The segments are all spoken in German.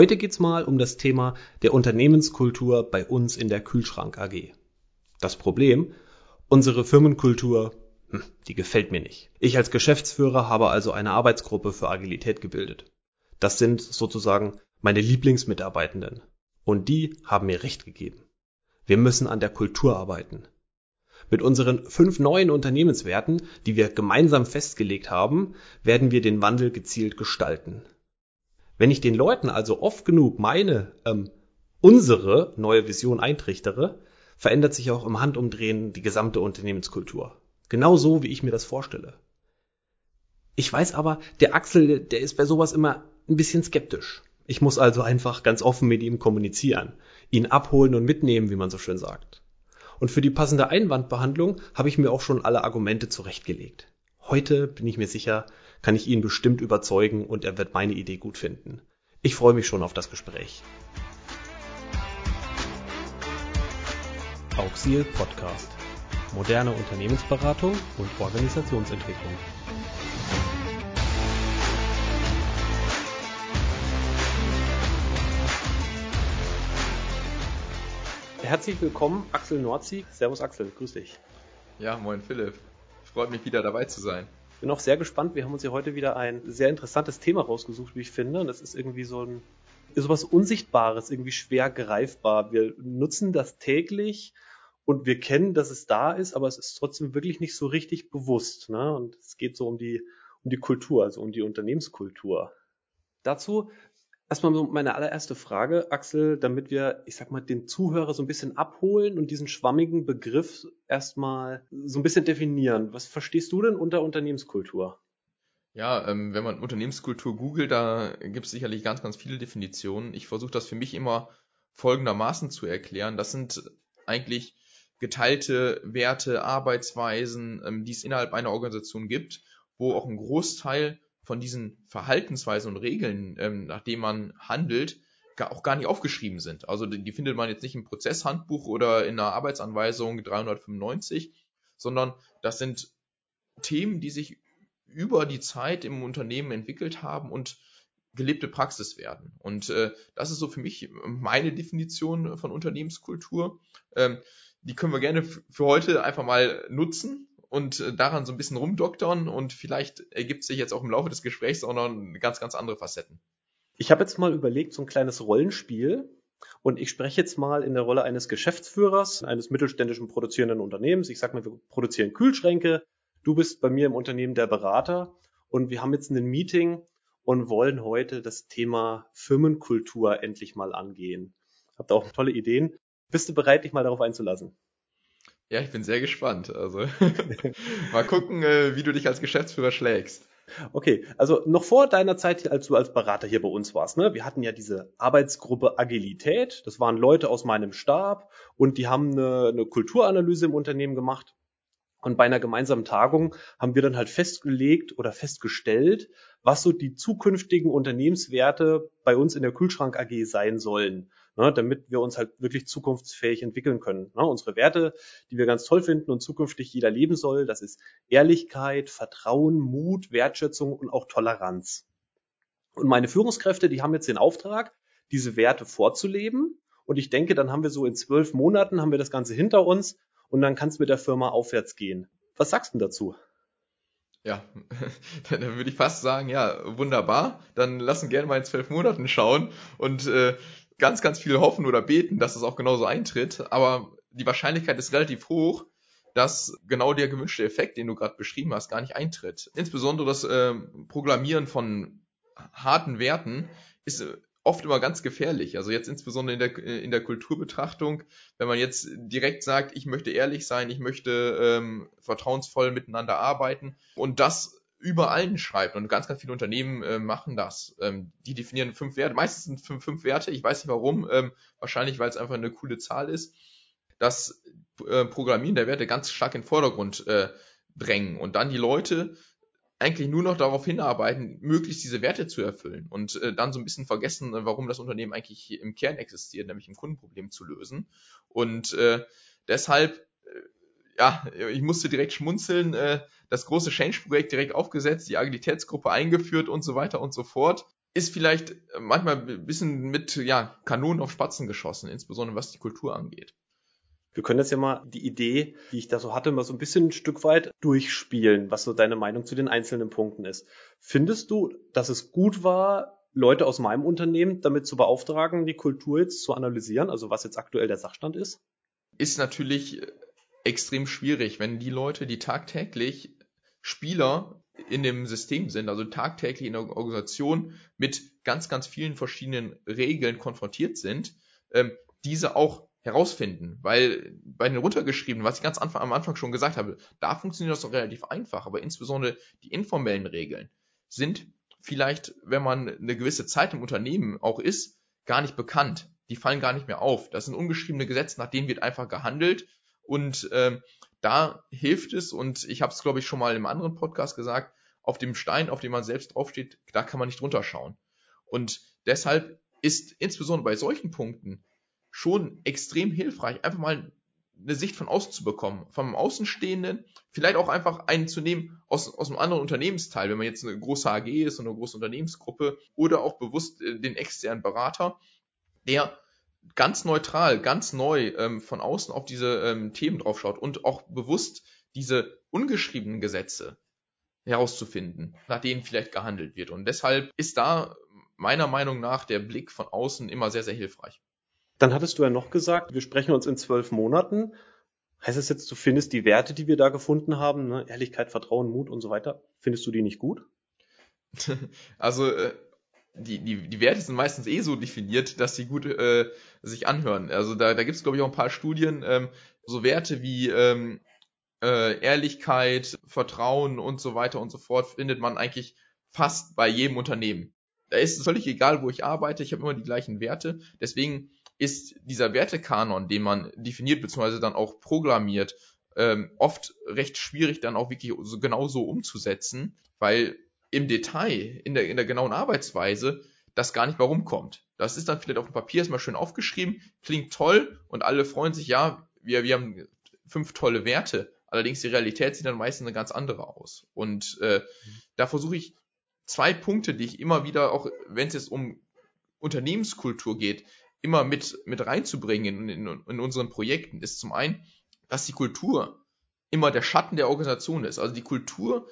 Heute geht's mal um das Thema der Unternehmenskultur bei uns in der Kühlschrank AG. Das Problem, unsere Firmenkultur, hm, die gefällt mir nicht. Ich als Geschäftsführer habe also eine Arbeitsgruppe für Agilität gebildet. Das sind sozusagen meine Lieblingsmitarbeitenden. Und die haben mir recht gegeben. Wir müssen an der Kultur arbeiten. Mit unseren fünf neuen Unternehmenswerten, die wir gemeinsam festgelegt haben, werden wir den Wandel gezielt gestalten. Wenn ich den Leuten also oft genug meine, ähm, unsere neue Vision eintrichtere, verändert sich auch im Handumdrehen die gesamte Unternehmenskultur. Genau so, wie ich mir das vorstelle. Ich weiß aber, der Axel, der ist bei sowas immer ein bisschen skeptisch. Ich muss also einfach ganz offen mit ihm kommunizieren, ihn abholen und mitnehmen, wie man so schön sagt. Und für die passende Einwandbehandlung habe ich mir auch schon alle Argumente zurechtgelegt. Heute bin ich mir sicher, kann ich ihn bestimmt überzeugen und er wird meine Idee gut finden. Ich freue mich schon auf das Gespräch. Auxil Podcast. Moderne Unternehmensberatung und Organisationsentwicklung. Herzlich willkommen, Axel Nordzieg. Servus Axel, grüß dich. Ja, moin Philipp. Freut mich wieder dabei zu sein. Bin auch sehr gespannt. Wir haben uns hier heute wieder ein sehr interessantes Thema rausgesucht, wie ich finde. Und das ist irgendwie so ein sowas Unsichtbares, irgendwie schwer greifbar. Wir nutzen das täglich und wir kennen, dass es da ist, aber es ist trotzdem wirklich nicht so richtig bewusst. Ne? Und es geht so um die, um die Kultur, also um die Unternehmenskultur. Dazu Erstmal meine allererste Frage, Axel, damit wir, ich sag mal, den Zuhörer so ein bisschen abholen und diesen schwammigen Begriff erstmal so ein bisschen definieren. Was verstehst du denn unter Unternehmenskultur? Ja, ähm, wenn man Unternehmenskultur googelt, da gibt es sicherlich ganz, ganz viele Definitionen. Ich versuche das für mich immer folgendermaßen zu erklären. Das sind eigentlich geteilte Werte, Arbeitsweisen, ähm, die es innerhalb einer Organisation gibt, wo auch ein Großteil von diesen Verhaltensweisen und Regeln, ähm, nachdem man handelt, gar, auch gar nicht aufgeschrieben sind. Also die, die findet man jetzt nicht im Prozesshandbuch oder in einer Arbeitsanweisung 395, sondern das sind Themen, die sich über die Zeit im Unternehmen entwickelt haben und gelebte Praxis werden. Und äh, das ist so für mich meine Definition von Unternehmenskultur. Ähm, die können wir gerne für heute einfach mal nutzen und äh, daran so ein bisschen rumdoktern und vielleicht ergibt sich jetzt auch im Laufe des Gesprächs auch noch ganz, ganz andere Facetten. Ich habe jetzt mal überlegt, so ein kleines Rollenspiel. Und ich spreche jetzt mal in der Rolle eines Geschäftsführers eines mittelständischen produzierenden Unternehmens. Ich sag mal, wir produzieren Kühlschränke. Du bist bei mir im Unternehmen der Berater. Und wir haben jetzt ein Meeting und wollen heute das Thema Firmenkultur endlich mal angehen. Habt auch tolle Ideen? Bist du bereit, dich mal darauf einzulassen? Ja, ich bin sehr gespannt. Also mal gucken, äh, wie du dich als Geschäftsführer schlägst. Okay, also noch vor deiner Zeit, als du als Berater hier bei uns warst, ne? Wir hatten ja diese Arbeitsgruppe Agilität. Das waren Leute aus meinem Stab und die haben eine, eine Kulturanalyse im Unternehmen gemacht. Und bei einer gemeinsamen Tagung haben wir dann halt festgelegt oder festgestellt, was so die zukünftigen Unternehmenswerte bei uns in der Kühlschrank AG sein sollen ne, damit wir uns halt wirklich zukunftsfähig entwickeln können. Ne, unsere Werte, die wir ganz toll finden und zukünftig jeder leben soll, das ist Ehrlichkeit, Vertrauen, Mut, Wertschätzung und auch Toleranz. Und meine Führungskräfte, die haben jetzt den Auftrag, diese Werte vorzuleben. Und ich denke, dann haben wir so in zwölf Monaten haben wir das Ganze hinter uns und dann kann es mit der Firma aufwärts gehen. Was sagst du dazu? Ja, dann würde ich fast sagen, ja, wunderbar. Dann lassen gerne mal in zwölf Monaten schauen und äh, ganz, ganz viel hoffen oder beten, dass es auch genauso eintritt, aber die Wahrscheinlichkeit ist relativ hoch, dass genau der gewünschte Effekt, den du gerade beschrieben hast, gar nicht eintritt. Insbesondere das äh, Programmieren von harten Werten ist äh, oft immer ganz gefährlich. Also jetzt insbesondere in der, in der Kulturbetrachtung, wenn man jetzt direkt sagt, ich möchte ehrlich sein, ich möchte ähm, vertrauensvoll miteinander arbeiten und das über allen schreibt und ganz, ganz viele Unternehmen äh, machen das. Ähm, die definieren fünf Werte, meistens sind fünf, fünf Werte, ich weiß nicht warum, ähm, wahrscheinlich weil es einfach eine coole Zahl ist, das äh, Programmieren der Werte ganz stark in den Vordergrund äh, drängen und dann die Leute eigentlich nur noch darauf hinarbeiten, möglichst diese Werte zu erfüllen und äh, dann so ein bisschen vergessen, äh, warum das Unternehmen eigentlich im Kern existiert, nämlich ein Kundenproblem zu lösen. Und äh, deshalb, äh, ja, ich musste direkt schmunzeln, äh, das große Change-Projekt direkt aufgesetzt, die Agilitätsgruppe eingeführt und so weiter und so fort. ist vielleicht manchmal ein bisschen mit ja, Kanonen auf Spatzen geschossen, insbesondere was die Kultur angeht. Wir können jetzt ja mal die Idee, die ich da so hatte, mal so ein bisschen ein Stück weit durchspielen, was so deine Meinung zu den einzelnen Punkten ist. Findest du, dass es gut war, Leute aus meinem Unternehmen damit zu beauftragen, die Kultur jetzt zu analysieren, also was jetzt aktuell der Sachstand ist? Ist natürlich extrem schwierig, wenn die Leute, die tagtäglich Spieler in dem System sind, also tagtäglich in der Organisation mit ganz, ganz vielen verschiedenen Regeln konfrontiert sind, ähm, diese auch herausfinden, weil bei den runtergeschriebenen, was ich ganz Anfang, am Anfang schon gesagt habe, da funktioniert das doch relativ einfach, aber insbesondere die informellen Regeln sind vielleicht, wenn man eine gewisse Zeit im Unternehmen auch ist, gar nicht bekannt. Die fallen gar nicht mehr auf. Das sind ungeschriebene Gesetze, nach denen wird einfach gehandelt und ähm, da hilft es, und ich habe es, glaube ich, schon mal im anderen Podcast gesagt, auf dem Stein, auf dem man selbst draufsteht, da kann man nicht drunter schauen. Und deshalb ist insbesondere bei solchen Punkten schon extrem hilfreich, einfach mal eine Sicht von außen zu bekommen, vom Außenstehenden, vielleicht auch einfach einen zu nehmen aus, aus einem anderen Unternehmensteil, wenn man jetzt eine große AG ist und eine große Unternehmensgruppe oder auch bewusst äh, den externen Berater, der ganz neutral, ganz neu ähm, von außen auf diese ähm, Themen draufschaut und auch bewusst diese ungeschriebenen Gesetze herauszufinden, nach denen vielleicht gehandelt wird. Und deshalb ist da meiner Meinung nach der Blick von außen immer sehr, sehr hilfreich. Dann hattest du ja noch gesagt, wir sprechen uns in zwölf Monaten. Heißt das jetzt, du findest die Werte, die wir da gefunden haben, ne? Ehrlichkeit, Vertrauen, Mut und so weiter, findest du die nicht gut? also äh, die, die, die Werte sind meistens eh so definiert, dass sie gut äh, sich anhören. Also da, da gibt es, glaube ich, auch ein paar Studien, ähm, so Werte wie ähm, äh, Ehrlichkeit, Vertrauen und so weiter und so fort findet man eigentlich fast bei jedem Unternehmen. Da ist es völlig egal, wo ich arbeite, ich habe immer die gleichen Werte. Deswegen ist dieser Wertekanon, den man definiert bzw. dann auch programmiert, ähm, oft recht schwierig dann auch wirklich so genau so umzusetzen, weil im Detail, in der, in der genauen Arbeitsweise, das gar nicht mehr rumkommt. Das ist dann vielleicht auf dem Papier erstmal schön aufgeschrieben, klingt toll und alle freuen sich, ja, wir, wir haben fünf tolle Werte. Allerdings die Realität sieht dann meistens eine ganz andere aus. Und äh, da versuche ich zwei Punkte, die ich immer wieder, auch wenn es jetzt um Unternehmenskultur geht, immer mit, mit reinzubringen in, in, in unseren Projekten, ist zum einen, dass die Kultur immer der Schatten der Organisation ist. Also die Kultur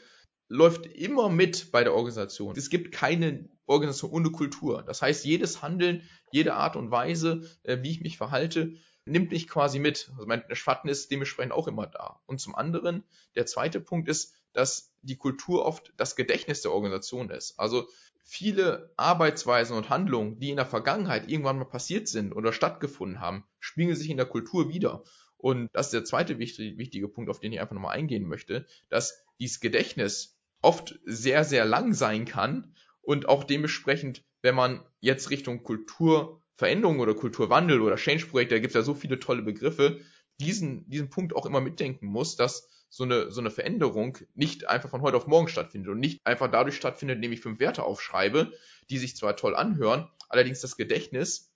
läuft immer mit bei der Organisation. Es gibt keine Organisation ohne Kultur. Das heißt, jedes Handeln, jede Art und Weise, äh, wie ich mich verhalte, nimmt mich quasi mit. Also mein Schatten ist dementsprechend auch immer da. Und zum anderen, der zweite Punkt ist, dass die Kultur oft das Gedächtnis der Organisation ist. Also viele Arbeitsweisen und Handlungen, die in der Vergangenheit irgendwann mal passiert sind oder stattgefunden haben, spiegeln sich in der Kultur wieder. Und das ist der zweite wichtige, wichtige Punkt, auf den ich einfach nochmal eingehen möchte, dass dieses Gedächtnis oft sehr, sehr lang sein kann und auch dementsprechend, wenn man jetzt Richtung Kulturveränderung oder Kulturwandel oder Change-Projekte, da gibt es ja so viele tolle Begriffe, diesen, diesen Punkt auch immer mitdenken muss, dass so eine, so eine Veränderung nicht einfach von heute auf morgen stattfindet und nicht einfach dadurch stattfindet, indem ich fünf Werte aufschreibe, die sich zwar toll anhören, allerdings das Gedächtnis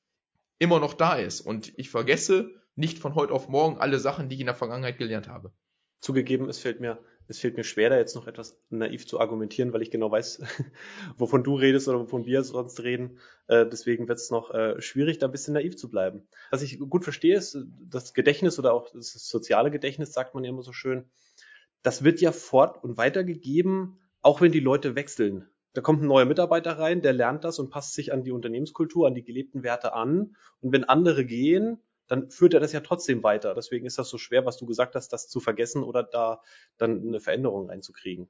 immer noch da ist und ich vergesse nicht von heute auf morgen alle Sachen, die ich in der Vergangenheit gelernt habe. Zugegeben, es fällt mir, es fällt mir schwer, da jetzt noch etwas naiv zu argumentieren, weil ich genau weiß, wovon du redest oder wovon wir sonst reden. Äh, deswegen wird es noch äh, schwierig, da ein bisschen naiv zu bleiben. Was ich gut verstehe, ist das Gedächtnis oder auch das soziale Gedächtnis, sagt man ja immer so schön, das wird ja fort und weitergegeben, auch wenn die Leute wechseln. Da kommt ein neuer Mitarbeiter rein, der lernt das und passt sich an die Unternehmenskultur, an die gelebten Werte an. Und wenn andere gehen, dann führt er das ja trotzdem weiter. Deswegen ist das so schwer, was du gesagt hast, das zu vergessen oder da dann eine Veränderung reinzukriegen.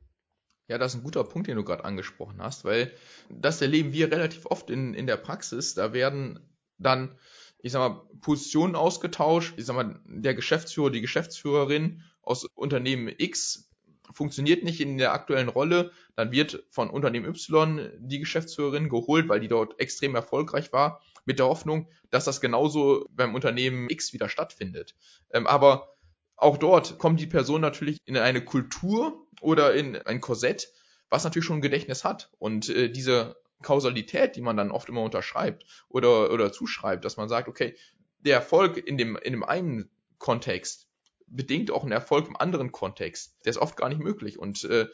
Ja, das ist ein guter Punkt, den du gerade angesprochen hast, weil das erleben wir relativ oft in, in der Praxis. Da werden dann, ich sag mal, Positionen ausgetauscht. Ich sag mal, der Geschäftsführer, die Geschäftsführerin aus Unternehmen X funktioniert nicht in der aktuellen Rolle, dann wird von Unternehmen Y die Geschäftsführerin geholt, weil die dort extrem erfolgreich war mit der Hoffnung, dass das genauso beim Unternehmen X wieder stattfindet. Ähm, aber auch dort kommt die Person natürlich in eine Kultur oder in ein Korsett, was natürlich schon ein Gedächtnis hat. Und äh, diese Kausalität, die man dann oft immer unterschreibt oder, oder zuschreibt, dass man sagt, okay, der Erfolg in dem, in dem einen Kontext bedingt auch einen Erfolg im anderen Kontext. Der ist oft gar nicht möglich. Und äh,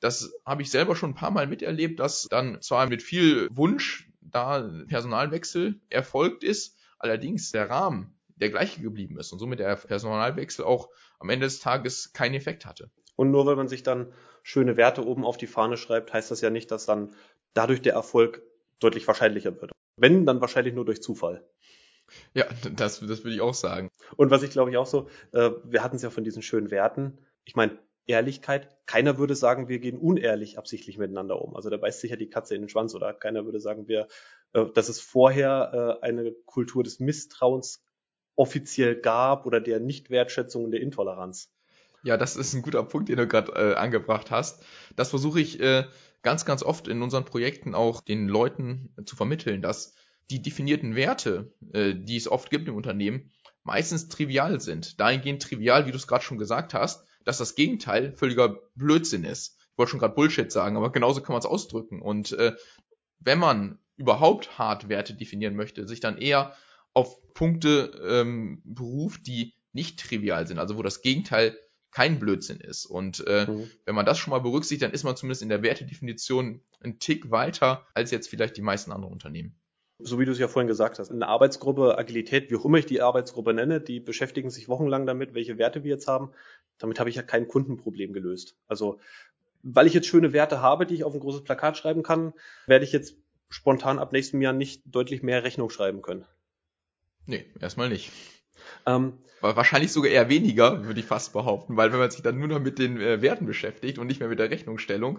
Das habe ich selber schon ein paar Mal miterlebt, dass dann zwar mit viel Wunsch da Personalwechsel erfolgt ist, allerdings der Rahmen der gleiche geblieben ist und somit der Personalwechsel auch am Ende des Tages keinen Effekt hatte. Und nur weil man sich dann schöne Werte oben auf die Fahne schreibt, heißt das ja nicht, dass dann dadurch der Erfolg deutlich wahrscheinlicher wird. Wenn, dann wahrscheinlich nur durch Zufall. Ja, das, das würde ich auch sagen. Und was ich glaube ich auch so, äh, wir hatten es ja von diesen schönen Werten. Ich meine, Ehrlichkeit, keiner würde sagen, wir gehen unehrlich absichtlich miteinander um. Also da beißt sich ja die Katze in den Schwanz oder keiner würde sagen, wir, äh, dass es vorher äh, eine Kultur des Misstrauens offiziell gab oder der Nichtwertschätzung und der Intoleranz. Ja, das ist ein guter Punkt, den du gerade äh, angebracht hast. Das versuche ich äh, ganz, ganz oft in unseren Projekten auch den Leuten zu vermitteln, dass die definierten Werte, äh, die es oft gibt im Unternehmen, meistens trivial sind. Dahingehend trivial, wie du es gerade schon gesagt hast, dass das Gegenteil völliger Blödsinn ist. Ich wollte schon gerade Bullshit sagen, aber genauso kann man es ausdrücken. Und äh, wenn man überhaupt hart Werte definieren möchte, sich dann eher auf Punkte ähm, beruft, die nicht trivial sind, also wo das Gegenteil kein Blödsinn ist. Und äh, mhm. wenn man das schon mal berücksichtigt, dann ist man zumindest in der Wertedefinition ein Tick weiter als jetzt vielleicht die meisten anderen Unternehmen. So wie du es ja vorhin gesagt hast, eine Arbeitsgruppe, Agilität, wie auch immer ich die Arbeitsgruppe nenne, die beschäftigen sich wochenlang damit, welche Werte wir jetzt haben. Damit habe ich ja kein Kundenproblem gelöst. Also, weil ich jetzt schöne Werte habe, die ich auf ein großes Plakat schreiben kann, werde ich jetzt spontan ab nächstem Jahr nicht deutlich mehr Rechnung schreiben können. Nee, erstmal nicht. Ähm, Wahrscheinlich sogar eher weniger, würde ich fast behaupten, weil wenn man sich dann nur noch mit den äh, Werten beschäftigt und nicht mehr mit der Rechnungsstellung,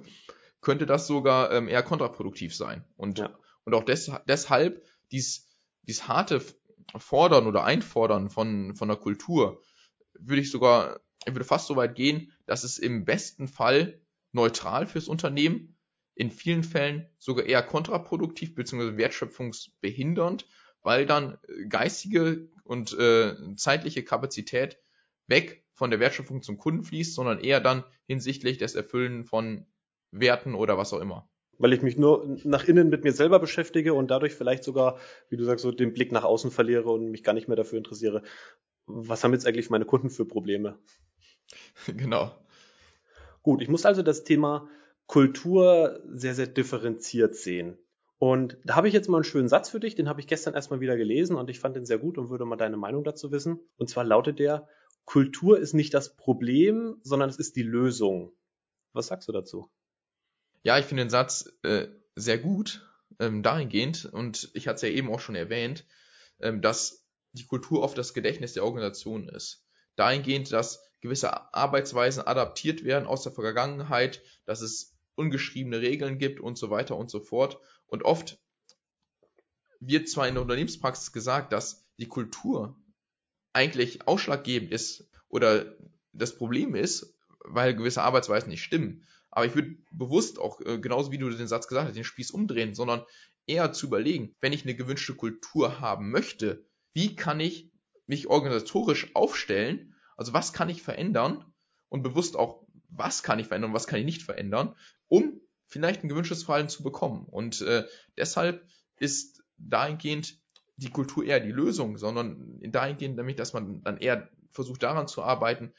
könnte das sogar ähm, eher kontraproduktiv sein. Und, ja. Und auch des, deshalb dies, dies harte Fordern oder Einfordern von, von der Kultur, würde ich sogar, ich würde fast so weit gehen, dass es im besten Fall neutral fürs Unternehmen, in vielen Fällen sogar eher kontraproduktiv bzw. wertschöpfungsbehindernd weil dann äh, geistige und äh, zeitliche Kapazität weg von der Wertschöpfung zum Kunden fließt, sondern eher dann hinsichtlich des Erfüllen von Werten oder was auch immer. Weil ich mich nur nach innen mit mir selber beschäftige und dadurch vielleicht sogar, wie du sagst, so den Blick nach außen verliere und mich gar nicht mehr dafür interessiere, was haben jetzt eigentlich meine Kunden für Probleme? Genau. Gut, ich muss also das Thema Kultur sehr, sehr differenziert sehen. Und da habe ich jetzt mal einen schönen Satz für dich, den habe ich gestern erstmal wieder gelesen und ich fand den sehr gut und würde mal deine Meinung dazu wissen. Und zwar lautet der, Kultur ist nicht das Problem, sondern es ist die Lösung. Was sagst du dazu? Ja, ich finde den Satz äh, sehr gut ähm, dahingehend und ich hatte es ja eben auch schon erwähnt, ähm, dass die Kultur oft das Gedächtnis der Organisation ist. Dahingehend, dass gewisse Arbeitsweisen adaptiert werden aus der Vergangenheit, dass es ungeschriebene Regeln gibt und so weiter und so fort. Und oft wird zwar in der Unternehmenspraxis gesagt, dass die Kultur eigentlich ausschlaggebend ist oder das Problem ist, weil gewisse Arbeitsweisen nicht stimmen. Aber ich würde bewusst auch, äh, genauso wie du den Satz gesagt hast, den Spieß umdrehen, sondern eher zu überlegen, wenn ich eine gewünschte Kultur haben möchte, wie kann ich mich organisatorisch aufstellen? Also was kann ich verändern? Und bewusst auch, was kann ich verändern, was kann ich nicht verändern, um vielleicht ein gewünschtes Verhalten zu bekommen. Und äh, deshalb ist dahingehend die Kultur eher die Lösung, sondern dahingehend nämlich, dass man dann eher versucht daran zu arbeiten,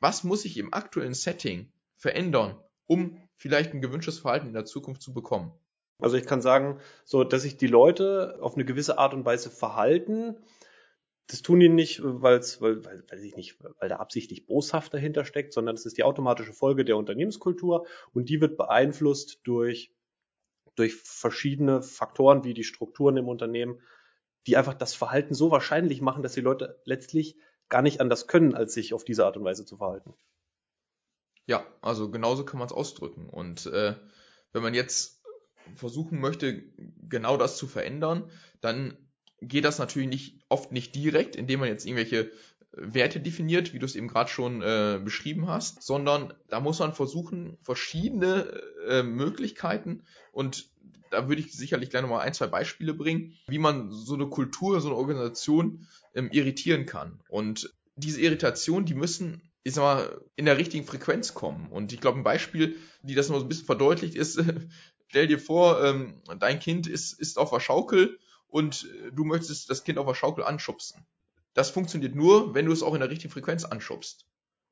was muss ich im aktuellen Setting verändern, um vielleicht ein gewünschtes Verhalten in der Zukunft zu bekommen. Also ich kann sagen, so, dass sich die Leute auf eine gewisse Art und Weise verhalten, das tun die nicht, weil's, weil, weil, weil ich nicht, weil da absichtlich boshaft dahinter steckt, sondern es ist die automatische Folge der Unternehmenskultur und die wird beeinflusst durch, durch verschiedene Faktoren wie die Strukturen im Unternehmen, die einfach das Verhalten so wahrscheinlich machen, dass die Leute letztlich gar nicht anders können, als sich auf diese Art und Weise zu verhalten. Ja, also genauso kann man es ausdrücken. Und äh, wenn man jetzt versuchen möchte, genau das zu verändern, dann geht das natürlich nicht, oft nicht direkt, indem man jetzt irgendwelche Werte definiert, wie du es eben gerade schon äh, beschrieben hast, sondern da muss man versuchen, verschiedene äh, Möglichkeiten und da würde ich sicherlich gleich nochmal ein, zwei Beispiele bringen, wie man so eine Kultur, so eine Organisation ähm, irritieren kann. Und diese Irritation, die müssen, ich sag mal, in der richtigen Frequenz kommen. Und ich glaube, ein Beispiel, die das noch so ein bisschen verdeutlicht, ist, stell dir vor, ähm, dein Kind ist, ist auf der Schaukel und äh, du möchtest das Kind auf der Schaukel anschubsen. Das funktioniert nur, wenn du es auch in der richtigen Frequenz anschubst.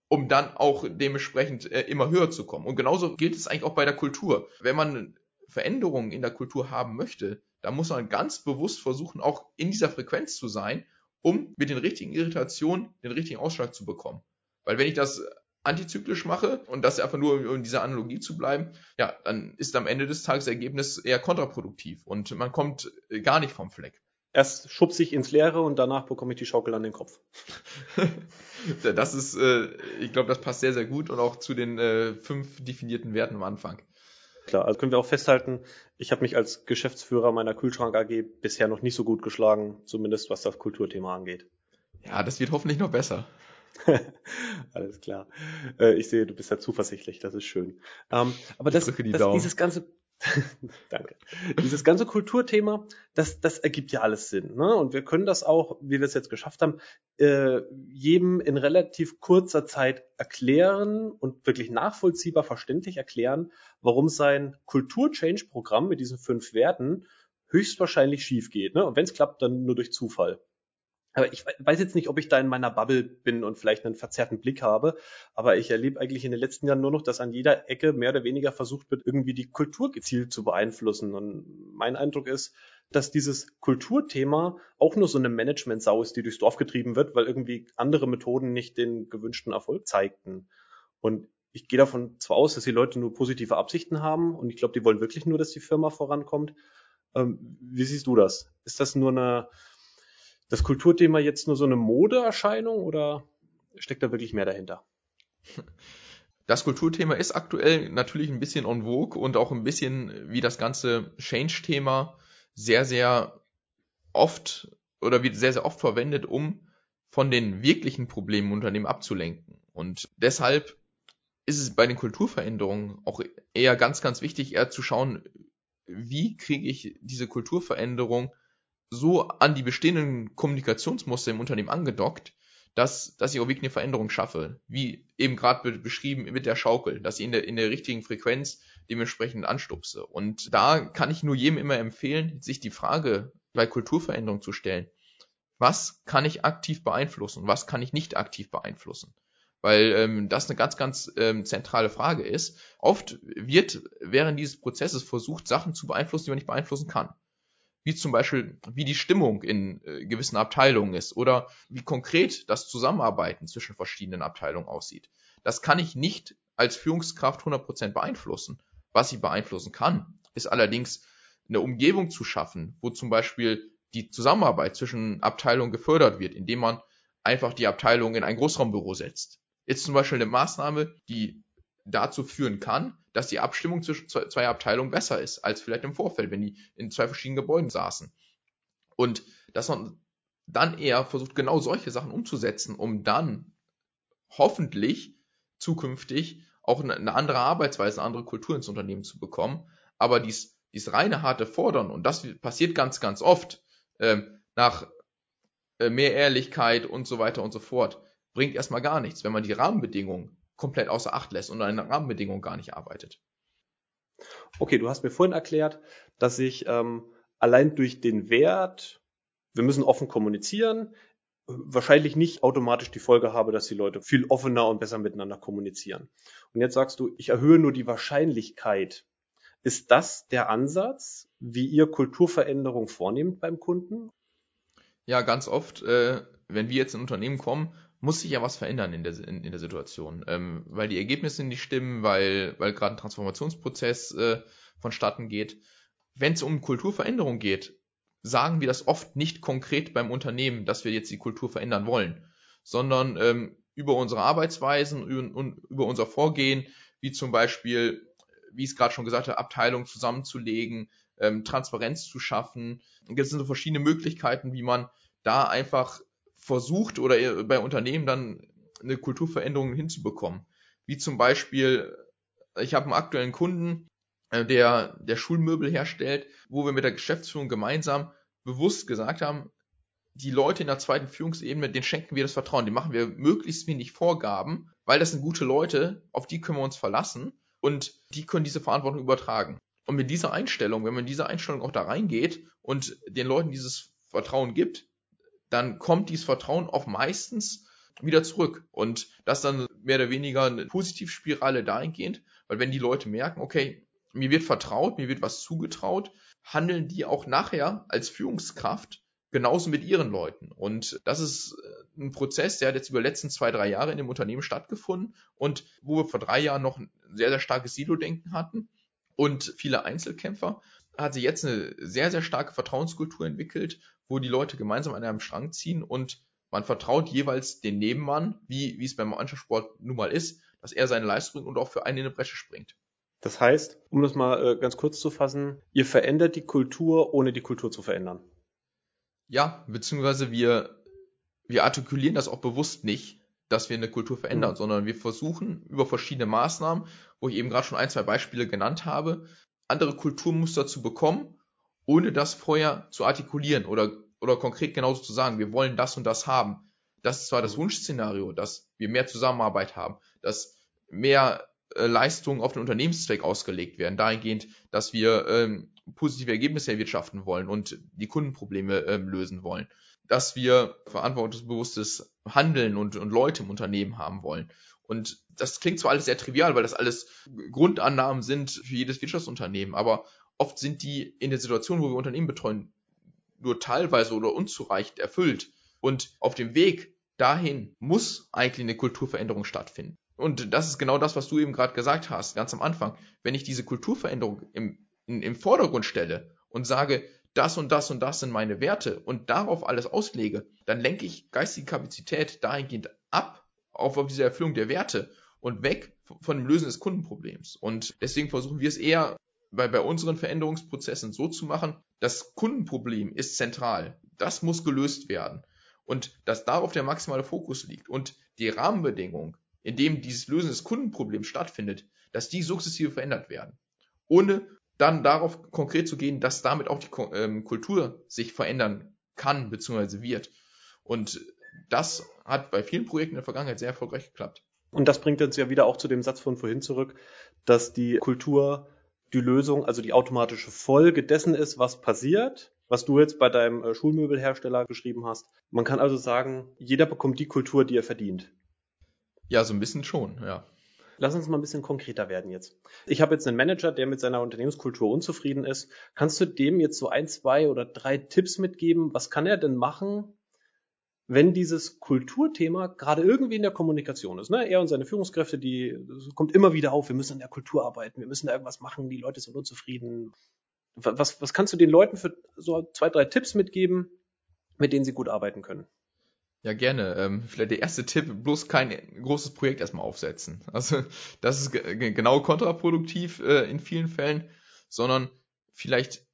um dann auch dementsprechend äh, immer höher zu kommen. Und genauso gilt es eigentlich auch bei der Kultur. Wenn man Veränderungen in der Kultur haben möchte, dann muss man ganz bewusst versuchen, auch in dieser Frequenz zu sein, um mit den richtigen Irritationen den richtigen Ausschlag zu bekommen. Weil wenn ich das antizyklisch mache und das einfach nur um in dieser Analogie zu bleiben, ja, dann ist am Ende des Tages das Ergebnis eher kontraproduktiv und man kommt äh, gar nicht vom Fleck. Erst schubse ich ins Leere und danach bekomme ich die Schaukel an den Kopf. das ist, äh, ich glaube, das passt sehr, sehr gut und auch zu den äh, fünf definierten Werten am Anfang. Klar, also können wir auch festhalten, ich habe mich als Geschäftsführer meiner Kühlschrank AG bisher noch nicht so gut geschlagen, zumindest was das Kulturthema angeht. Ja, das wird hoffentlich noch besser. Alles klar. Äh, ich sehe, du bist ja zuversichtlich, das ist schön. Ähm, aber das, das dieses ganze Danke. Dieses ganze Kulturthema, das, das ergibt ja alles Sinn. Ne? Und wir können das auch, wie wir es jetzt geschafft haben, äh, jedem in relativ kurzer Zeit erklären und wirklich nachvollziehbar verständlich erklären, warum sein Kultur-Change-Programm mit diesen fünf Werten höchstwahrscheinlich schief geht. Ne? Und wenn es klappt, dann nur durch Zufall. Aber ich weiß jetzt nicht, ob ich da in meiner Bubble bin und vielleicht einen verzerrten Blick habe, aber ich erlebe eigentlich in den letzten Jahren nur noch, dass an jeder Ecke mehr oder weniger versucht wird, irgendwie die Kultur gezielt zu beeinflussen. Und mein Eindruck ist, dass dieses Kulturthema auch nur so eine Management-Sau ist, die durchs Dorf getrieben wird, weil irgendwie andere Methoden nicht den gewünschten Erfolg zeigten. Und ich gehe davon zwar aus, dass die Leute nur positive Absichten haben und ich glaube, die wollen wirklich nur, dass die Firma vorankommt. Ähm, wie siehst du das? Ist das nur eine das Kulturthema jetzt nur so eine Modeerscheinung oder steckt da wirklich mehr dahinter? Das Kulturthema ist aktuell natürlich ein bisschen on vogue und auch ein bisschen wie das ganze Change-Thema sehr, sehr oft oder wird sehr, sehr oft verwendet, um von den wirklichen Problemen Unternehmen abzulenken. Und deshalb ist es bei den Kulturveränderungen auch eher ganz, ganz wichtig, eher zu schauen, wie kriege ich diese Kulturveränderung so an die bestehenden Kommunikationsmuster im Unternehmen angedockt, dass, dass ich auch wirklich eine Veränderung schaffe. Wie eben gerade beschrieben mit der Schaukel, dass ich in der, in der richtigen Frequenz dementsprechend anstupse. Und da kann ich nur jedem immer empfehlen, sich die Frage bei Kulturveränderung zu stellen. Was kann ich aktiv beeinflussen? Was kann ich nicht aktiv beeinflussen? Weil ähm, das eine ganz, ganz ähm, zentrale Frage ist. Oft wird während dieses Prozesses versucht, Sachen zu beeinflussen, die man nicht beeinflussen kann wie zum Beispiel, wie die Stimmung in äh, gewissen Abteilungen ist oder wie konkret das Zusammenarbeiten zwischen verschiedenen Abteilungen aussieht. Das kann ich nicht als Führungskraft 100% beeinflussen. Was ich beeinflussen kann, ist allerdings eine Umgebung zu schaffen, wo zum Beispiel die Zusammenarbeit zwischen Abteilungen gefördert wird, indem man einfach die Abteilung in ein Großraumbüro setzt. Jetzt zum Beispiel eine Maßnahme, die dazu führen kann, dass die Abstimmung zwischen zwei Abteilungen besser ist als vielleicht im Vorfeld, wenn die in zwei verschiedenen Gebäuden saßen. Und dass man dann eher versucht, genau solche Sachen umzusetzen, um dann hoffentlich zukünftig auch eine andere Arbeitsweise, eine andere Kultur ins Unternehmen zu bekommen. Aber dies, dies reine harte Fordern, und das passiert ganz, ganz oft, äh, nach mehr Ehrlichkeit und so weiter und so fort, bringt erstmal gar nichts, wenn man die Rahmenbedingungen komplett außer Acht lässt und an den Rahmenbedingungen gar nicht arbeitet. Okay, du hast mir vorhin erklärt, dass ich ähm, allein durch den Wert, wir müssen offen kommunizieren, wahrscheinlich nicht automatisch die Folge habe, dass die Leute viel offener und besser miteinander kommunizieren. Und jetzt sagst du, ich erhöhe nur die Wahrscheinlichkeit. Ist das der Ansatz, wie ihr Kulturveränderung vornehmt beim Kunden? Ja, ganz oft, äh, wenn wir jetzt in ein Unternehmen kommen muss sich ja was verändern in der, in, in der Situation, ähm, weil die Ergebnisse nicht stimmen, weil, weil gerade ein Transformationsprozess äh, vonstatten geht. Wenn es um Kulturveränderung geht, sagen wir das oft nicht konkret beim Unternehmen, dass wir jetzt die Kultur verändern wollen, sondern ähm, über unsere Arbeitsweisen und über unser Vorgehen, wie zum Beispiel, wie ich es gerade schon gesagt habe, Abteilungen zusammenzulegen, ähm, Transparenz zu schaffen. Es sind so verschiedene Möglichkeiten, wie man da einfach versucht oder bei Unternehmen dann eine Kulturveränderung hinzubekommen. Wie zum Beispiel, ich habe einen aktuellen Kunden, äh, der, der Schulmöbel herstellt, wo wir mit der Geschäftsführung gemeinsam bewusst gesagt haben, die Leute in der zweiten Führungsebene, denen schenken wir das Vertrauen, die machen wir möglichst wenig Vorgaben, weil das sind gute Leute, auf die können wir uns verlassen und die können diese Verantwortung übertragen. Und mit dieser Einstellung, wenn man mit dieser Einstellung auch da reingeht und den Leuten dieses Vertrauen gibt, dann kommt dieses Vertrauen auch meistens wieder zurück. Und das dann mehr oder weniger eine Positivspirale dahingehend, weil wenn die Leute merken, okay, mir wird vertraut, mir wird was zugetraut, handeln die auch nachher als Führungskraft genauso mit ihren Leuten. Und das ist äh, ein Prozess, der hat jetzt über die letzten zwei, drei Jahre in dem Unternehmen stattgefunden und wo wir vor drei Jahren noch ein sehr, sehr starkes Silo-Denken hatten und viele Einzelkämpfer, hat sich jetzt eine sehr, sehr starke Vertrauenskultur entwickelt, wo die Leute gemeinsam an einem Strang ziehen und man vertraut jeweils den Nebenmann, wie, wie es beim Mannschaftssport nun mal ist, dass er seine Leistung bringt und auch für einen in eine Bresche springt. Das heißt, um das mal äh, ganz kurz zu fassen, ihr verändert die Kultur, ohne die Kultur zu verändern. Ja, beziehungsweise wir, wir artikulieren das auch bewusst nicht, dass wir eine Kultur verändern, mhm. sondern wir versuchen über verschiedene Maßnahmen, wo ich eben gerade schon ein, zwei Beispiele genannt habe, andere Kulturmuster zu bekommen, ohne das vorher zu artikulieren oder, oder konkret genauso zu sagen, wir wollen das und das haben. Das ist zwar das mhm. Wunschszenario, dass wir mehr Zusammenarbeit haben, dass mehr äh, Leistungen auf den Unternehmenszweck ausgelegt werden, dahingehend, dass wir ähm, positive Ergebnisse erwirtschaften wollen und die Kundenprobleme ähm, lösen wollen, dass wir verantwortungsbewusstes Handeln und, und Leute im Unternehmen haben wollen. Und das klingt zwar alles sehr trivial, weil das alles Grundannahmen sind für jedes Wirtschaftsunternehmen, aber oft sind die in der Situation, wo wir Unternehmen betreuen, nur teilweise oder unzureichend erfüllt. Und auf dem Weg dahin muss eigentlich eine Kulturveränderung stattfinden. Und das ist genau das, was du eben gerade gesagt hast, ganz am Anfang. Wenn ich diese Kulturveränderung im, in, im Vordergrund stelle und sage, das und das und das sind meine Werte und darauf alles auslege, dann lenke ich geistige Kapazität dahingehend ab auf, auf diese Erfüllung der Werte und weg von dem Lösen des Kundenproblems. Und deswegen versuchen wir es eher bei, bei unseren Veränderungsprozessen so zu machen, das Kundenproblem ist zentral. Das muss gelöst werden. Und dass darauf der maximale Fokus liegt. Und die Rahmenbedingungen in dem dieses Lösen des Kundenproblems stattfindet, dass die sukzessive verändert werden. Ohne dann darauf konkret zu gehen, dass damit auch die ähm, Kultur sich verändern kann bzw. wird. Und das hat bei vielen Projekten in der Vergangenheit sehr erfolgreich geklappt. Und das bringt uns ja wieder auch zu dem Satz von vorhin zurück, dass die Kultur die Lösung, also die automatische Folge dessen ist, was passiert, was du jetzt bei deinem äh, Schulmöbelhersteller geschrieben hast. Man kann also sagen, jeder bekommt die Kultur, die er verdient. Ja, so ein bisschen schon, ja. Lass uns mal ein bisschen konkreter werden jetzt. Ich habe jetzt einen Manager, der mit seiner Unternehmenskultur unzufrieden ist. Kannst du dem jetzt so ein, zwei oder drei Tipps mitgeben? Was kann er denn machen, wenn dieses Kulturthema gerade irgendwie in der Kommunikation ist? Ne? Er und seine Führungskräfte, die kommt immer wieder auf, wir müssen an der Kultur arbeiten, wir müssen da irgendwas machen, die Leute sind unzufrieden. Was, was kannst du den Leuten für so zwei, drei Tipps mitgeben, mit denen sie gut arbeiten können? Ja, gerne. Ähm, vielleicht der erste Tipp, bloß kein großes Projekt erstmal aufsetzen. Also das ist genau kontraproduktiv äh, in vielen Fällen, sondern vielleicht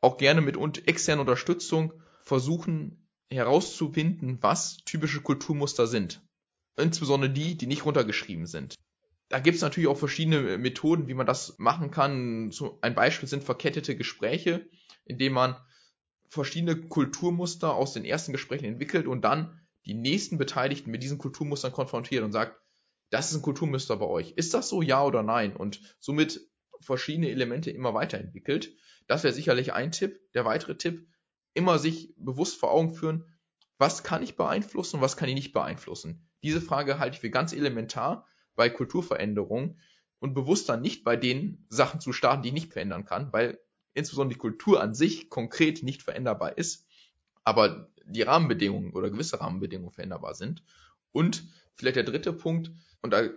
auch gerne mit und externer Unterstützung versuchen herauszufinden, was typische Kulturmuster sind. Insbesondere die, die nicht runtergeschrieben sind. Da gibt es natürlich auch verschiedene Methoden, wie man das machen kann. Ein Beispiel sind verkettete Gespräche, indem man verschiedene Kulturmuster aus den ersten Gesprächen entwickelt und dann die nächsten Beteiligten mit diesen Kulturmustern konfrontiert und sagt, das ist ein Kulturmuster bei euch. Ist das so, ja oder nein? Und somit verschiedene Elemente immer weiterentwickelt. Das wäre sicherlich ein Tipp. Der weitere Tipp, immer sich bewusst vor Augen führen, was kann ich beeinflussen und was kann ich nicht beeinflussen. Diese Frage halte ich für ganz elementar bei Kulturveränderungen und bewusst dann nicht bei den Sachen zu starten, die ich nicht verändern kann, weil insbesondere die Kultur an sich konkret nicht veränderbar ist. Aber die Rahmenbedingungen oder gewisse Rahmenbedingungen veränderbar sind. Und vielleicht der dritte Punkt, und da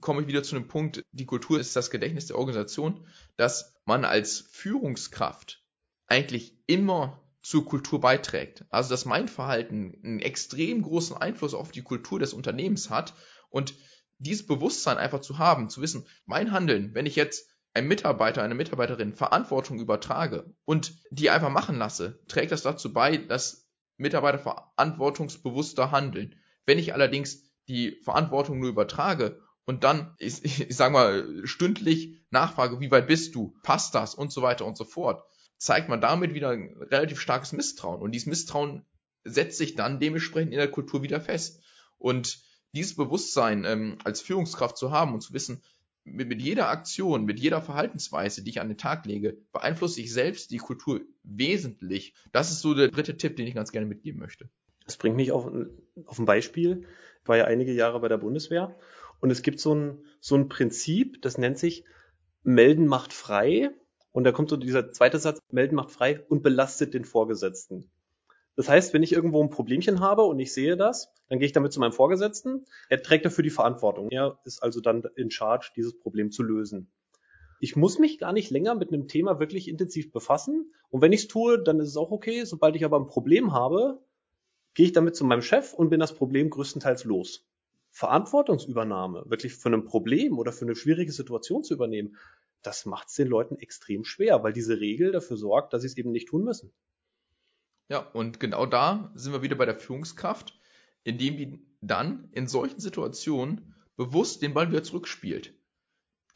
komme ich wieder zu dem Punkt, die Kultur ist das Gedächtnis der Organisation, dass man als Führungskraft eigentlich immer zur Kultur beiträgt. Also dass mein Verhalten einen extrem großen Einfluss auf die Kultur des Unternehmens hat und dieses Bewusstsein einfach zu haben, zu wissen, mein Handeln, wenn ich jetzt einem Mitarbeiter, einer Mitarbeiterin Verantwortung übertrage und die einfach machen lasse, trägt das dazu bei, dass Mitarbeiter verantwortungsbewusster handeln. Wenn ich allerdings die Verantwortung nur übertrage und dann, ich, ich sage mal, stündlich nachfrage, wie weit bist du, passt das und so weiter und so fort, zeigt man damit wieder ein relativ starkes Misstrauen. Und dieses Misstrauen setzt sich dann dementsprechend in der Kultur wieder fest. Und dieses Bewusstsein ähm, als Führungskraft zu haben und zu wissen, mit, mit jeder Aktion, mit jeder Verhaltensweise, die ich an den Tag lege, beeinflusse ich selbst die Kultur wesentlich. Das ist so der dritte Tipp, den ich ganz gerne mitgeben möchte. Das bringt mich auf, auf ein Beispiel. Ich war ja einige Jahre bei der Bundeswehr und es gibt so ein, so ein Prinzip, das nennt sich Melden macht frei. Und da kommt so dieser zweite Satz, Melden macht frei und belastet den Vorgesetzten. Das heißt, wenn ich irgendwo ein Problemchen habe und ich sehe das, dann gehe ich damit zu meinem Vorgesetzten. Er trägt dafür die Verantwortung. Er ist also dann in Charge, dieses Problem zu lösen. Ich muss mich gar nicht länger mit einem Thema wirklich intensiv befassen. Und wenn ich es tue, dann ist es auch okay. Sobald ich aber ein Problem habe, gehe ich damit zu meinem Chef und bin das Problem größtenteils los. Verantwortungsübernahme, wirklich für ein Problem oder für eine schwierige Situation zu übernehmen, das macht es den Leuten extrem schwer, weil diese Regel dafür sorgt, dass sie es eben nicht tun müssen. Ja, und genau da sind wir wieder bei der Führungskraft, indem die dann in solchen Situationen bewusst den Ball wieder zurückspielt.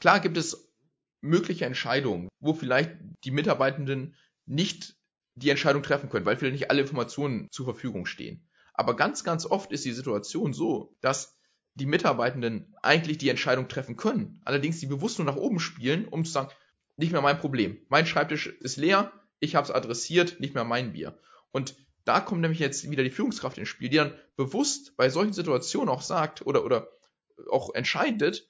Klar gibt es mögliche Entscheidungen, wo vielleicht die Mitarbeitenden nicht die Entscheidung treffen können, weil vielleicht nicht alle Informationen zur Verfügung stehen. Aber ganz, ganz oft ist die Situation so, dass die Mitarbeitenden eigentlich die Entscheidung treffen können. Allerdings die bewusst nur nach oben spielen, um zu sagen, nicht mehr mein Problem. Mein Schreibtisch ist leer, ich habe es adressiert, nicht mehr mein Bier. Und da kommt nämlich jetzt wieder die Führungskraft ins Spiel, die dann bewusst bei solchen Situationen auch sagt oder, oder auch entscheidet,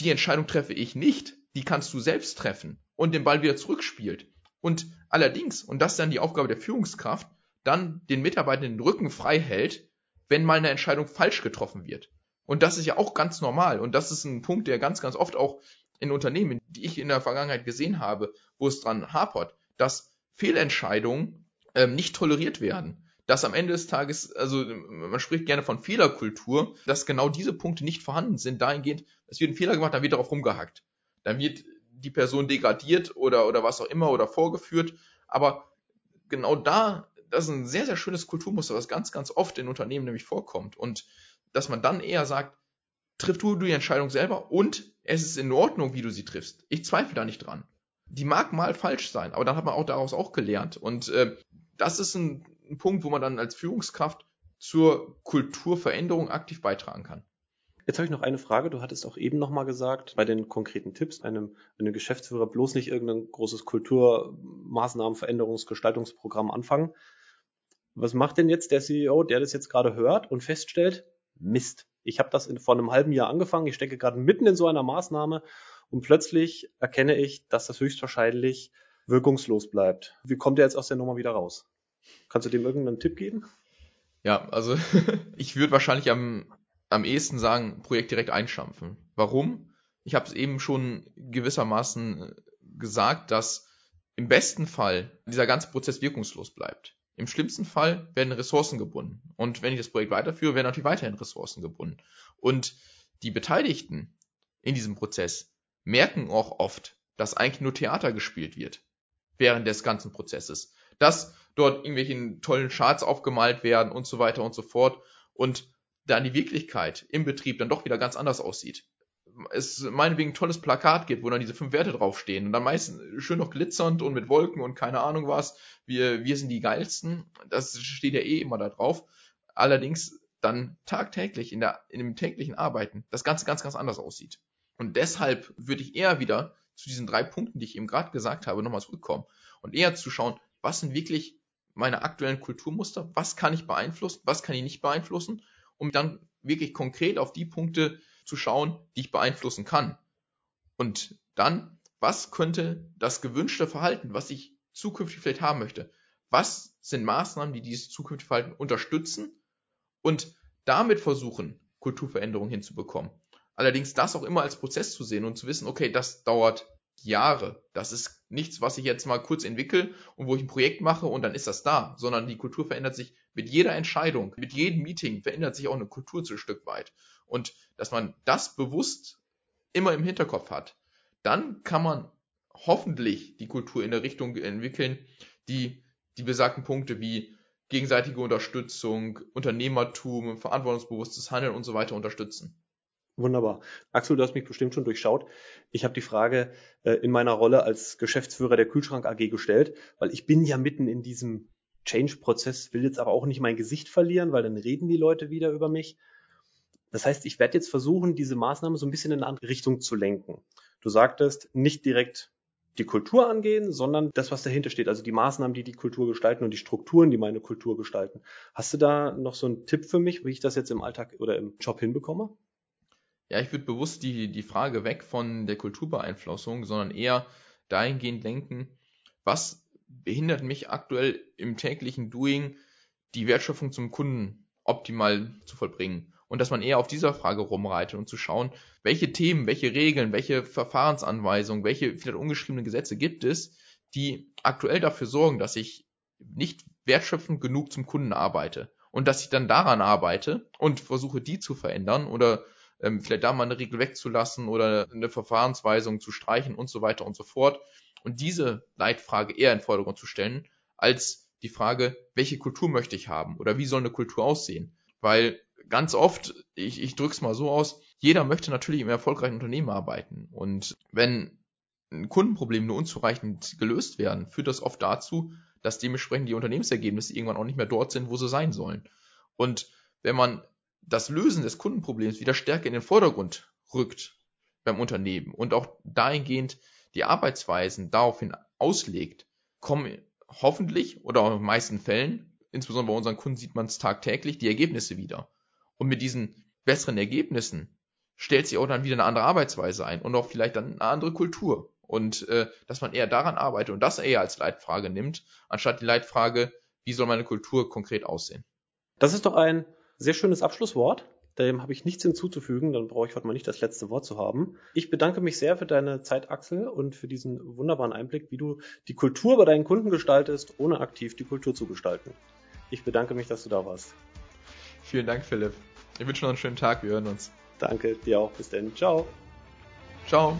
die Entscheidung treffe ich nicht, die kannst du selbst treffen und den Ball wieder zurückspielt. Und allerdings, und das ist dann die Aufgabe der Führungskraft, dann den Mitarbeitern den Rücken frei hält, wenn mal eine Entscheidung falsch getroffen wird. Und das ist ja auch ganz normal. Und das ist ein Punkt, der ganz, ganz oft auch in Unternehmen, die ich in der Vergangenheit gesehen habe, wo es dran hapert, dass Fehlentscheidungen ähm, nicht toleriert werden. Dass am Ende des Tages, also man spricht gerne von Fehlerkultur, dass genau diese Punkte nicht vorhanden sind, dahingehend, es wird ein Fehler gemacht, dann wird darauf rumgehackt. Dann wird die Person degradiert oder, oder was auch immer oder vorgeführt. Aber genau da, das ist ein sehr, sehr schönes Kulturmuster, was ganz, ganz oft in Unternehmen nämlich vorkommt. Und dass man dann eher sagt, triff du die Entscheidung selber und es ist in Ordnung, wie du sie triffst. Ich zweifle da nicht dran. Die mag mal falsch sein, aber dann hat man auch daraus auch gelernt. Und äh, das ist ein, ein Punkt, wo man dann als Führungskraft zur Kulturveränderung aktiv beitragen kann. Jetzt habe ich noch eine Frage. Du hattest auch eben nochmal gesagt, bei den konkreten Tipps, einem, einem Geschäftsführer bloß nicht irgendein großes Kulturmaßnahmen, Veränderungsgestaltungsprogramm anfangen. Was macht denn jetzt der CEO, der das jetzt gerade hört und feststellt, Mist, ich habe das in, vor einem halben Jahr angefangen, ich stecke gerade mitten in so einer Maßnahme und plötzlich erkenne ich, dass das höchstwahrscheinlich wirkungslos bleibt. Wie kommt er jetzt aus der Nummer wieder raus? Kannst du dem irgendeinen Tipp geben? Ja, also ich würde wahrscheinlich am, am ehesten sagen, Projekt direkt einschampfen. Warum? Ich habe es eben schon gewissermaßen äh, gesagt, dass im besten Fall dieser ganze Prozess wirkungslos bleibt. Im schlimmsten Fall werden Ressourcen gebunden. Und wenn ich das Projekt weiterführe, werden natürlich weiterhin Ressourcen gebunden. Und die Beteiligten in diesem Prozess merken auch oft, dass eigentlich nur Theater gespielt wird während des ganzen Prozesses. Dass dort irgendwelche tollen Charts aufgemalt werden und so weiter und so fort und dann die Wirklichkeit im Betrieb dann doch wieder ganz anders aussieht. Es meinetwegen ein tolles Plakat gibt, wo dann diese fünf Werte draufstehen und dann meistens schön noch glitzernd und mit Wolken und keine Ahnung was. Wir, wir sind die geilsten. Das steht ja eh immer da drauf. Allerdings dann tagtäglich in der, in dem täglichen Arbeiten das Ganze ganz, ganz anders aussieht. Und deshalb würde ich eher wieder zu diesen drei Punkten, die ich eben gerade gesagt habe, nochmal zurückkommen und eher zu schauen, was sind wirklich meine aktuellen Kulturmuster, was kann ich beeinflussen, was kann ich nicht beeinflussen, um dann wirklich konkret auf die Punkte zu schauen, die ich beeinflussen kann. Und dann, was könnte das gewünschte Verhalten, was ich zukünftig vielleicht haben möchte, was sind Maßnahmen, die dieses zukünftige Verhalten unterstützen und damit versuchen, Kulturveränderungen hinzubekommen. Allerdings das auch immer als Prozess zu sehen und zu wissen, okay, das dauert Jahre. Das ist nichts, was ich jetzt mal kurz entwickle und wo ich ein Projekt mache und dann ist das da, sondern die Kultur verändert sich mit jeder Entscheidung, mit jedem Meeting verändert sich auch eine Kultur zu Stück weit. Und dass man das bewusst immer im Hinterkopf hat, dann kann man hoffentlich die Kultur in der Richtung entwickeln, die die besagten Punkte wie gegenseitige Unterstützung, Unternehmertum, verantwortungsbewusstes Handeln und so weiter unterstützen. Wunderbar. Axel, du hast mich bestimmt schon durchschaut. Ich habe die Frage äh, in meiner Rolle als Geschäftsführer der Kühlschrank AG gestellt, weil ich bin ja mitten in diesem Change-Prozess, will jetzt aber auch nicht mein Gesicht verlieren, weil dann reden die Leute wieder über mich. Das heißt, ich werde jetzt versuchen, diese Maßnahme so ein bisschen in eine andere Richtung zu lenken. Du sagtest, nicht direkt die Kultur angehen, sondern das, was dahinter steht, also die Maßnahmen, die die Kultur gestalten und die Strukturen, die meine Kultur gestalten. Hast du da noch so einen Tipp für mich, wie ich das jetzt im Alltag oder im Job hinbekomme? Ja, ich würde bewusst die, die Frage weg von der Kulturbeeinflussung, sondern eher dahingehend lenken, was behindert mich aktuell im täglichen Doing, die Wertschöpfung zum Kunden optimal zu vollbringen. Und dass man eher auf dieser Frage rumreitet und zu schauen, welche Themen, welche Regeln, welche Verfahrensanweisungen, welche vielleicht ungeschriebene Gesetze gibt es, die aktuell dafür sorgen, dass ich nicht wertschöpfend genug zum Kunden arbeite. Und dass ich dann daran arbeite und versuche, die zu verändern oder ähm, vielleicht da mal eine Regel wegzulassen oder eine Verfahrensweisung zu streichen und so weiter und so fort. Und diese Leitfrage eher in den Vordergrund zu stellen, als die Frage, welche Kultur möchte ich haben oder wie soll eine Kultur aussehen? Weil ganz oft, ich, ich drücke es mal so aus, jeder möchte natürlich im erfolgreichen Unternehmen arbeiten. Und wenn Kundenprobleme nur unzureichend gelöst werden, führt das oft dazu, dass dementsprechend die Unternehmensergebnisse irgendwann auch nicht mehr dort sind, wo sie sein sollen. Und wenn man das Lösen des Kundenproblems wieder stärker in den Vordergrund rückt beim Unternehmen und auch dahingehend die Arbeitsweisen daraufhin auslegt, kommen hoffentlich oder auch in den meisten Fällen, insbesondere bei unseren Kunden sieht man es tagtäglich, die Ergebnisse wieder. Und mit diesen besseren Ergebnissen stellt sich auch dann wieder eine andere Arbeitsweise ein und auch vielleicht dann eine andere Kultur. Und äh, dass man eher daran arbeitet und das eher als Leitfrage nimmt, anstatt die Leitfrage, wie soll meine Kultur konkret aussehen. Das ist doch ein sehr schönes Abschlusswort. Dem habe ich nichts hinzuzufügen, dann brauche ich heute mal nicht das letzte Wort zu haben. Ich bedanke mich sehr für deine Zeit, Axel, und für diesen wunderbaren Einblick, wie du die Kultur bei deinen Kunden gestaltest, ohne aktiv die Kultur zu gestalten. Ich bedanke mich, dass du da warst. Vielen Dank, Philipp. Ich wünsche noch einen schönen Tag. Wir hören uns. Danke, dir auch. Bis dann. Ciao. Ciao.